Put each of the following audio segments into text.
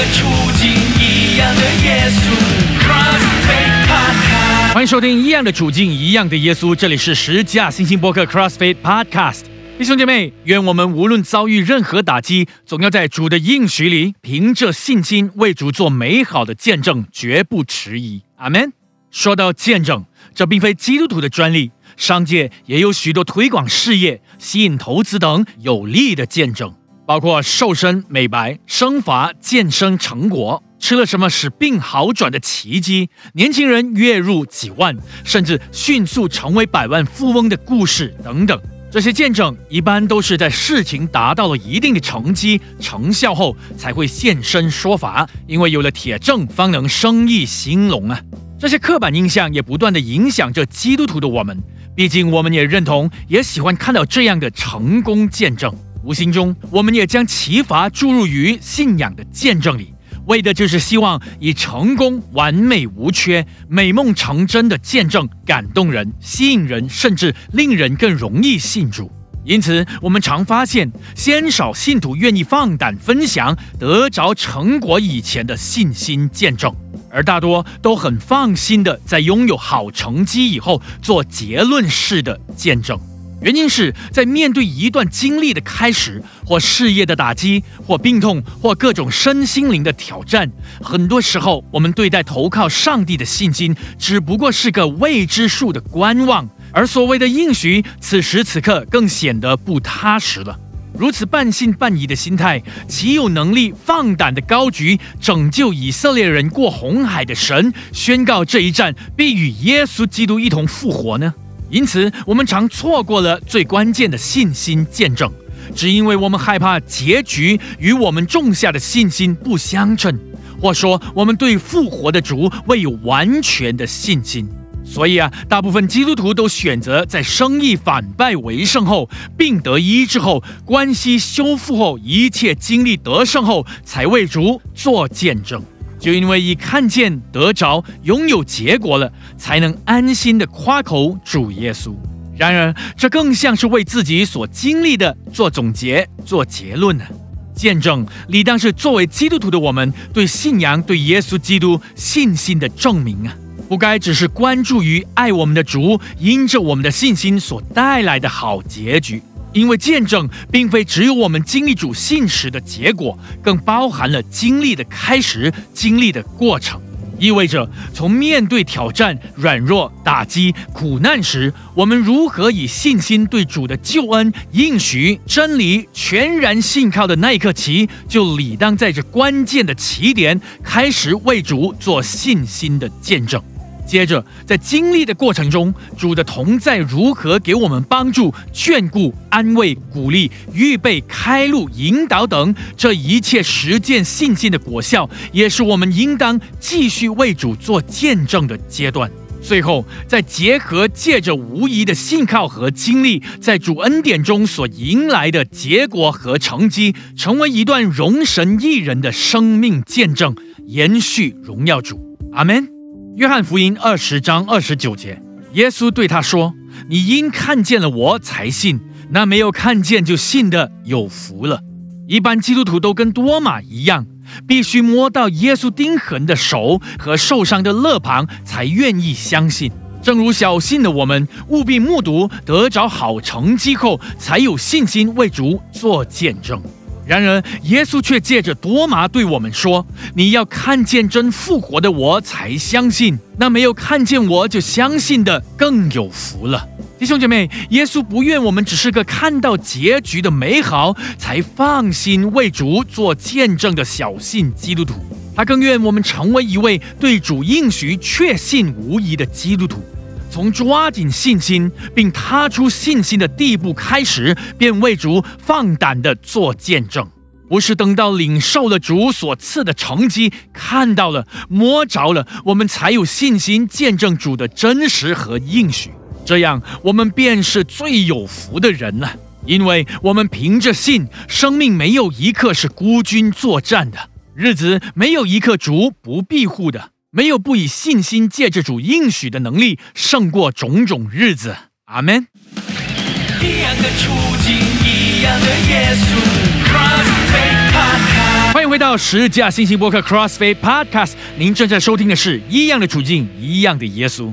的处境，一样的耶稣。欢迎收听《一样的处境，一样的耶稣》，这里是十架新兴播客 CrossFit Podcast。弟兄姐妹，愿我们无论遭遇任何打击，总要在主的应许里，凭着信心为主做美好的见证，绝不迟疑。阿门。说到见证，这并非基督徒的专利，商界也有许多推广事业、吸引投资等有利的见证，包括瘦身、美白、生发、健身成果，吃了什么使病好转的奇迹，年轻人月入几万，甚至迅速成为百万富翁的故事等等。这些见证一般都是在事情达到了一定的成绩成效后才会现身说法，因为有了铁证，方能生意兴隆啊。这些刻板印象也不断地影响着基督徒的我们，毕竟我们也认同，也喜欢看到这样的成功见证。无形中，我们也将启发注入于信仰的见证里，为的就是希望以成功、完美无缺、美梦成真的见证感动人、吸引人，甚至令人更容易信主。因此，我们常发现，鲜少信徒愿意放胆分享得着成果以前的信心见证，而大多都很放心的在拥有好成绩以后做结论式的见证。原因是在面对一段经历的开始，或事业的打击，或病痛，或各种身心灵的挑战，很多时候我们对待投靠上帝的信心，只不过是个未知数的观望。而所谓的应许，此时此刻更显得不踏实了。如此半信半疑的心态，岂有能力放胆的高举拯救以色列人过红海的神，宣告这一战必与耶稣基督一同复活呢？因此，我们常错过了最关键的信心见证，只因为我们害怕结局与我们种下的信心不相称，或说我们对复活的主未有完全的信心。所以啊，大部分基督徒都选择在生意反败为胜后、病得医治后、关系修复后、一切经历得胜后，才为主做见证。就因为已看见得着、拥有结果了，才能安心的夸口主耶稣。然而，这更像是为自己所经历的做总结、做结论呢。见证理当是作为基督徒的我们对信仰、对耶稣基督信心的证明啊。不该只是关注于爱我们的主因着我们的信心所带来的好结局，因为见证并非只有我们经历主信实的结果，更包含了经历的开始、经历的过程，意味着从面对挑战、软弱、打击、苦难时，我们如何以信心对主的救恩、应许、真理全然信靠的那一刻起，就理当在这关键的起点开始为主做信心的见证。接着，在经历的过程中，主的同在如何给我们帮助、眷顾、安慰、鼓励、预备、开路、引导等，这一切实践信心的果效，也是我们应当继续为主做见证的阶段。最后，再结合借着无疑的信靠和经历，在主恩典中所迎来的结果和成绩，成为一段荣神益人的生命见证，延续荣耀主。阿门。约翰福音二十章二十九节，耶稣对他说：“你因看见了我才信，那没有看见就信的有福了。”一般基督徒都跟多马一样，必须摸到耶稣钉痕的手和受伤的肋旁，才愿意相信。正如小信的我们，务必目睹得着好成绩后，才有信心为主做见证。然而，耶稣却借着多马对我们说：“你要看见真复活的我才相信，那没有看见我就相信的更有福了。”弟兄姐妹，耶稣不愿我们只是个看到结局的美好才放心为主做见证的小信基督徒，他更愿我们成为一位对主应许确信无疑的基督徒。从抓紧信心并踏出信心的地步开始，便为主放胆的做见证，不是等到领受了主所赐的成绩，看到了摸着了，我们才有信心见证主的真实和应许。这样，我们便是最有福的人了，因为我们凭着信，生命没有一刻是孤军作战的，日子没有一刻主不庇护的。没有不以信心借着主应许的能力胜过种种日子，阿门。一样的处境，一样的耶稣。欢迎回到十架新型播客 CrossFit Podcast，您正在收听的是一样的处境，一样的耶稣。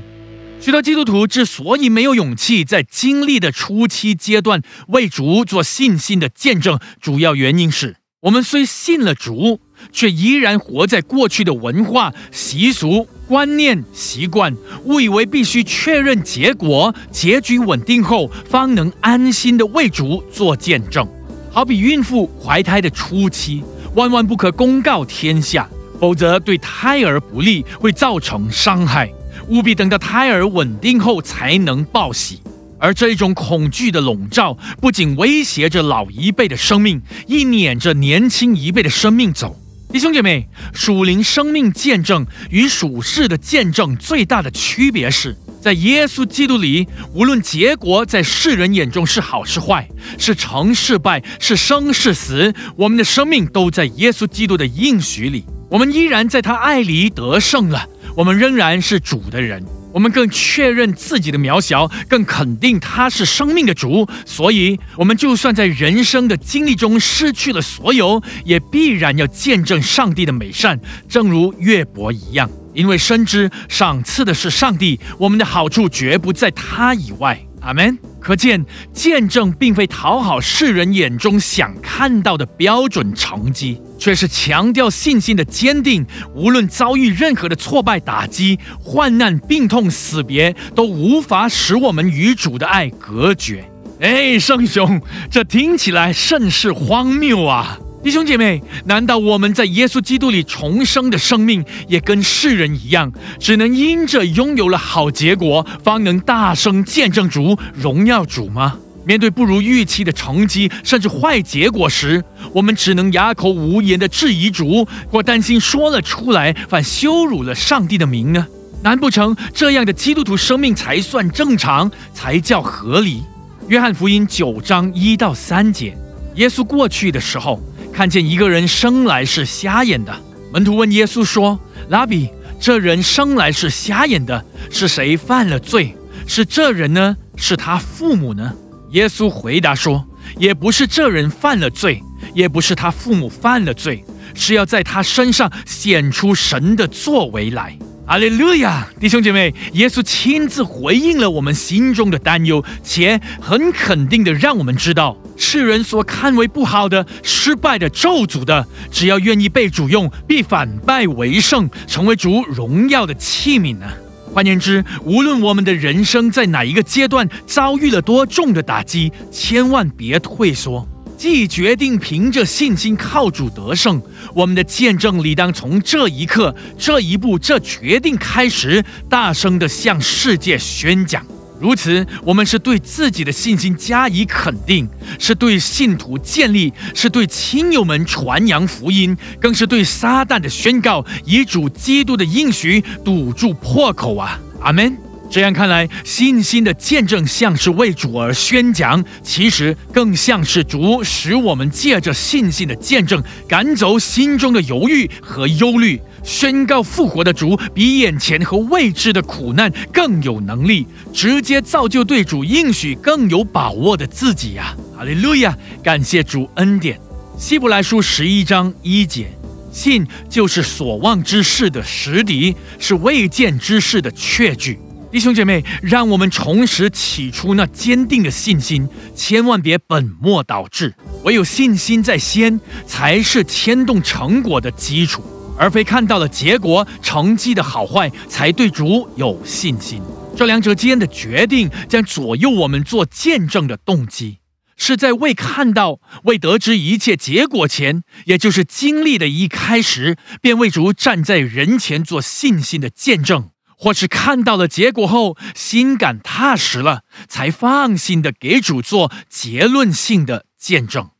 许多基督徒之所以没有勇气在经历的初期阶段为主做信心的见证，主要原因是我们虽信了主，却依然活在过去的文化、习俗、观念、习惯，误以为必须确认结果、结局稳定后，方能安心的为主做见证。好比孕妇怀胎的初期，万万不可公告天下，否则对胎儿不利，会造成伤害。务必等到胎儿稳定后才能报喜，而这一种恐惧的笼罩，不仅威胁着老一辈的生命，亦撵着年轻一辈的生命走。弟兄姐妹，属灵生命见证与属世的见证最大的区别是，在耶稣基督里，无论结果在世人眼中是好是坏，是成是败，是生是死，我们的生命都在耶稣基督的应许里，我们依然在他爱里得胜了。我们仍然是主的人，我们更确认自己的渺小，更肯定他是生命的主。所以，我们就算在人生的经历中失去了所有，也必然要见证上帝的美善，正如约伯一样，因为深知赏赐的是上帝，我们的好处绝不在他以外。阿门。可见，见证并非讨好世人眼中想看到的标准成绩，却是强调信心的坚定。无论遭遇任何的挫败、打击、患难、病痛、死别，都无法使我们与主的爱隔绝。哎，圣兄，这听起来甚是荒谬啊！弟兄姐妹，难道我们在耶稣基督里重生的生命，也跟世人一样，只能因着拥有了好结果，方能大声见证主、荣耀主吗？面对不如预期的成绩，甚至坏结果时，我们只能哑口无言的质疑主，或担心说了出来，反羞辱了上帝的名呢？难不成这样的基督徒生命才算正常，才叫合理？约翰福音九章一到三节，耶稣过去的时候。看见一个人生来是瞎眼的，门徒问耶稣说：“拉比，这人生来是瞎眼的，是谁犯了罪？是这人呢？是他父母呢？”耶稣回答说：“也不是这人犯了罪，也不是他父母犯了罪，是要在他身上显出神的作为来。”阿利路亚，弟兄姐妹，耶稣亲自回应了我们心中的担忧，且很肯定的让我们知道，世人所看为不好的、失败的、咒诅的，只要愿意被主用，必反败为胜，成为主荣耀的器皿呢。换言之，无论我们的人生在哪一个阶段遭遇了多重的打击，千万别退缩。既决定凭着信心靠主得胜，我们的见证理当从这一刻、这一步、这决定开始，大声地向世界宣讲。如此，我们是对自己的信心加以肯定，是对信徒建立，是对亲友们传扬福音，更是对撒旦的宣告，以主基督的应许堵住破口啊！阿门。这样看来，信心的见证像是为主而宣讲，其实更像是主使我们借着信心的见证赶走心中的犹豫和忧虑，宣告复活的主比眼前和未知的苦难更有能力，直接造就对主应许更有把握的自己呀！哈利路亚！感谢主恩典。希伯来书十一章一节，信就是所望之事的实底，是未见之事的确据。弟兄姐妹，让我们重拾起初那坚定的信心，千万别本末倒置。唯有信心在先，才是牵动成果的基础，而非看到了结果成绩的好坏才对主有信心。这两者间的决定，将左右我们做见证的动机，是在未看到、未得知一切结果前，也就是经历的一开始，便为主站在人前做信心的见证。或是看到了结果后，心感踏实了，才放心的给主做结论性的见证。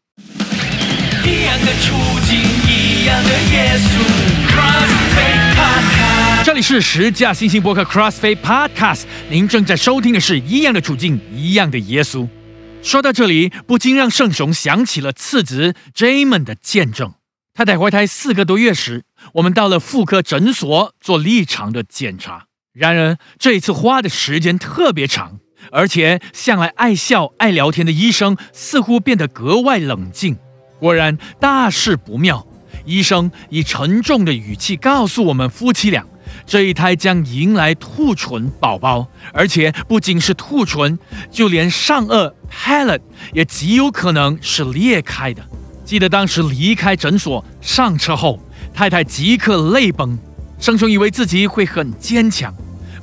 一样的处境，一样的耶稣 crush fake。这里是十架新星博客 CrossFit Podcast，您正在收听的是一样的处境，一样的耶稣。说到这里，不禁让圣雄想起了次子 Jamen 的见证。太太怀胎四个多月时，我们到了妇科诊所做立场的检查。然而这一次花的时间特别长，而且向来爱笑爱聊天的医生似乎变得格外冷静。果然大事不妙，医生以沉重的语气告诉我们夫妻俩，这一胎将迎来兔唇宝宝，而且不仅是兔唇，就连上颚 palate 也极有可能是裂开的。记得当时离开诊所上车后，太太即刻泪崩。圣雄以为自己会很坚强，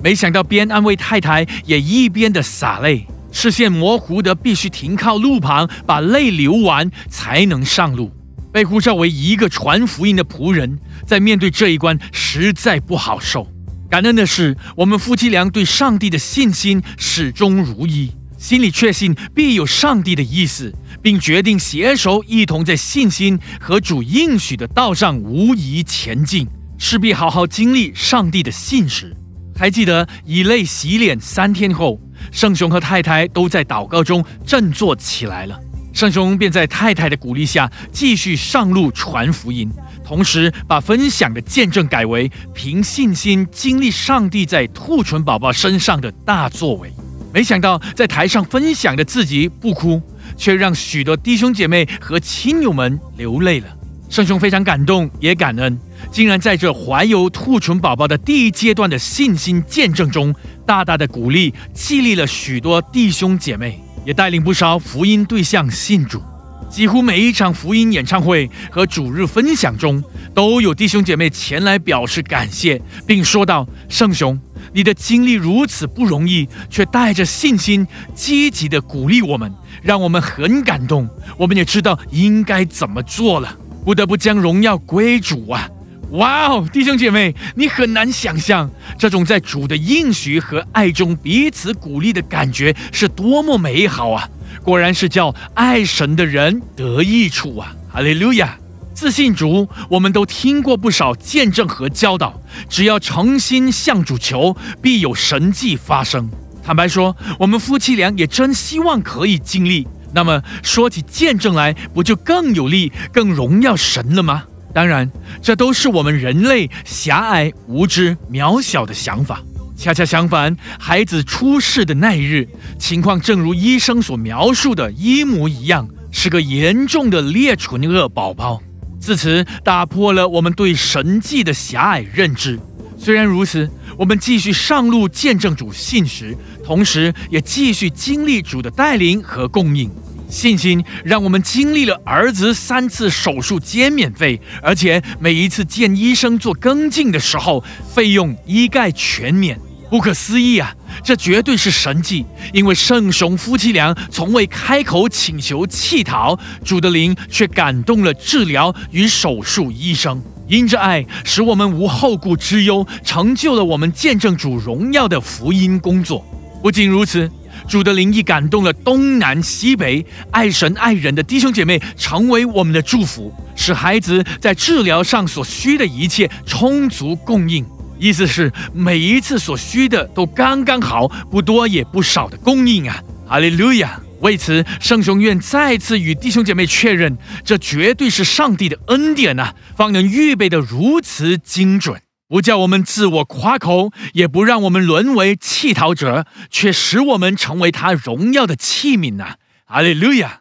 没想到边安慰太太，也一边的洒泪，视线模糊的必须停靠路旁，把泪流完才能上路。被呼召为一个传福音的仆人，在面对这一关实在不好受。感恩的是，我们夫妻俩对上帝的信心始终如一，心里确信必有上帝的意思，并决定携手一同在信心和主应许的道上无疑前进。势必好好经历上帝的信实。还记得以泪洗脸三天后，圣雄和太太都在祷告中振作起来了。圣雄便在太太的鼓励下继续上路传福音，同时把分享的见证改为凭信心经历上帝在兔唇宝宝身上的大作为。没想到在台上分享的自己不哭，却让许多弟兄姐妹和亲友们流泪了。圣雄非常感动，也感恩，竟然在这怀有兔唇宝宝的第一阶段的信心见证中，大大的鼓励、激励了许多弟兄姐妹，也带领不少福音对象信主。几乎每一场福音演唱会和主日分享中，都有弟兄姐妹前来表示感谢，并说道：“圣雄，你的经历如此不容易，却带着信心，积极的鼓励我们，让我们很感动。我们也知道应该怎么做了。”不得不将荣耀归主啊！哇哦，弟兄姐妹，你很难想象这种在主的应许和爱中彼此鼓励的感觉是多么美好啊！果然是叫爱神的人得益处啊！哈利路亚！自信主，我们都听过不少见证和教导，只要诚心向主求，必有神迹发生。坦白说，我们夫妻俩也真希望可以经历。那么说起见证来，不就更有力、更荣耀神了吗？当然，这都是我们人类狭隘、无知、渺小的想法。恰恰相反，孩子出世的那日，情况正如医生所描述的一模一样，是个严重的裂唇腭宝宝。自此，打破了我们对神迹的狭隘认知。虽然如此，我们继续上路见证主信实，同时也继续经历主的带领和供应。信心让我们经历了儿子三次手术皆免费，而且每一次见医生做跟进的时候，费用一概全免。不可思议啊！这绝对是神迹，因为圣雄夫妻俩从未开口请求乞讨，主的灵却感动了治疗与手术医生。因着爱，使我们无后顾之忧，成就了我们见证主荣耀的福音工作。不仅如此。主的灵意感动了东南西北爱神爱人的弟兄姐妹，成为我们的祝福，使孩子在治疗上所需的一切充足供应。意思是每一次所需的都刚刚好，不多也不少的供应啊！哈利路亚！为此，圣雄愿再次与弟兄姐妹确认，这绝对是上帝的恩典呐，方能预备的如此精准。不叫我们自我夸口，也不让我们沦为乞讨者，却使我们成为他荣耀的器皿呐！阿利路亚！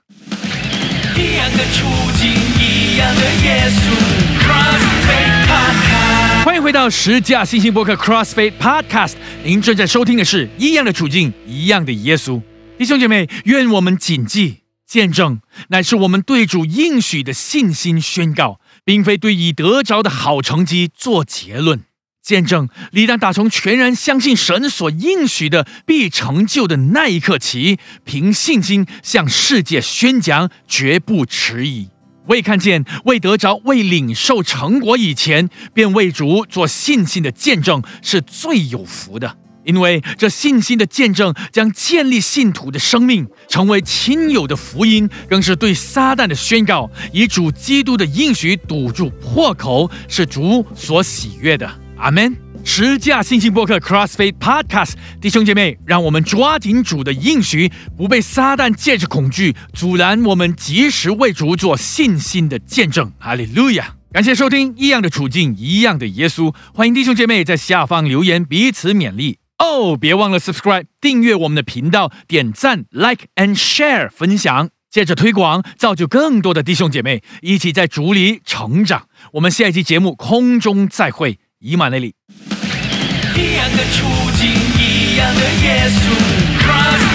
一样的处境，一样的耶稣。欢迎回到十架信心博客 CrossFit Podcast，您正在收听的是一样的处境，一样的耶稣。弟兄姐妹，愿我们谨记，见证乃是我们对主应许的信心宣告。并非对已得着的好成绩做结论，见证理当打从全然相信神所应许的必成就的那一刻起，凭信心向世界宣讲，绝不迟疑。未看见、未得着、未领受成果以前，便为主做信心的见证，是最有福的。因为这信心的见证将建立信徒的生命，成为亲友的福音，更是对撒旦的宣告，以主基督的应许堵住破口，是主所喜悦的。阿门。十架信心播客 CrossFit Podcast，弟兄姐妹，让我们抓紧主的应许，不被撒旦借着恐惧阻拦我们，及时为主做信心的见证。哈利路亚！感谢收听一样的处境，一样的耶稣。欢迎弟兄姐妹在下方留言，彼此勉励。哦，别忘了 subscribe 订阅我们的频道，点赞 like and share 分享。借着推广，造就更多的弟兄姐妹一起在竹里成长。我们下一期节目空中再会，以马内利。一样的处境，一样的耶稣。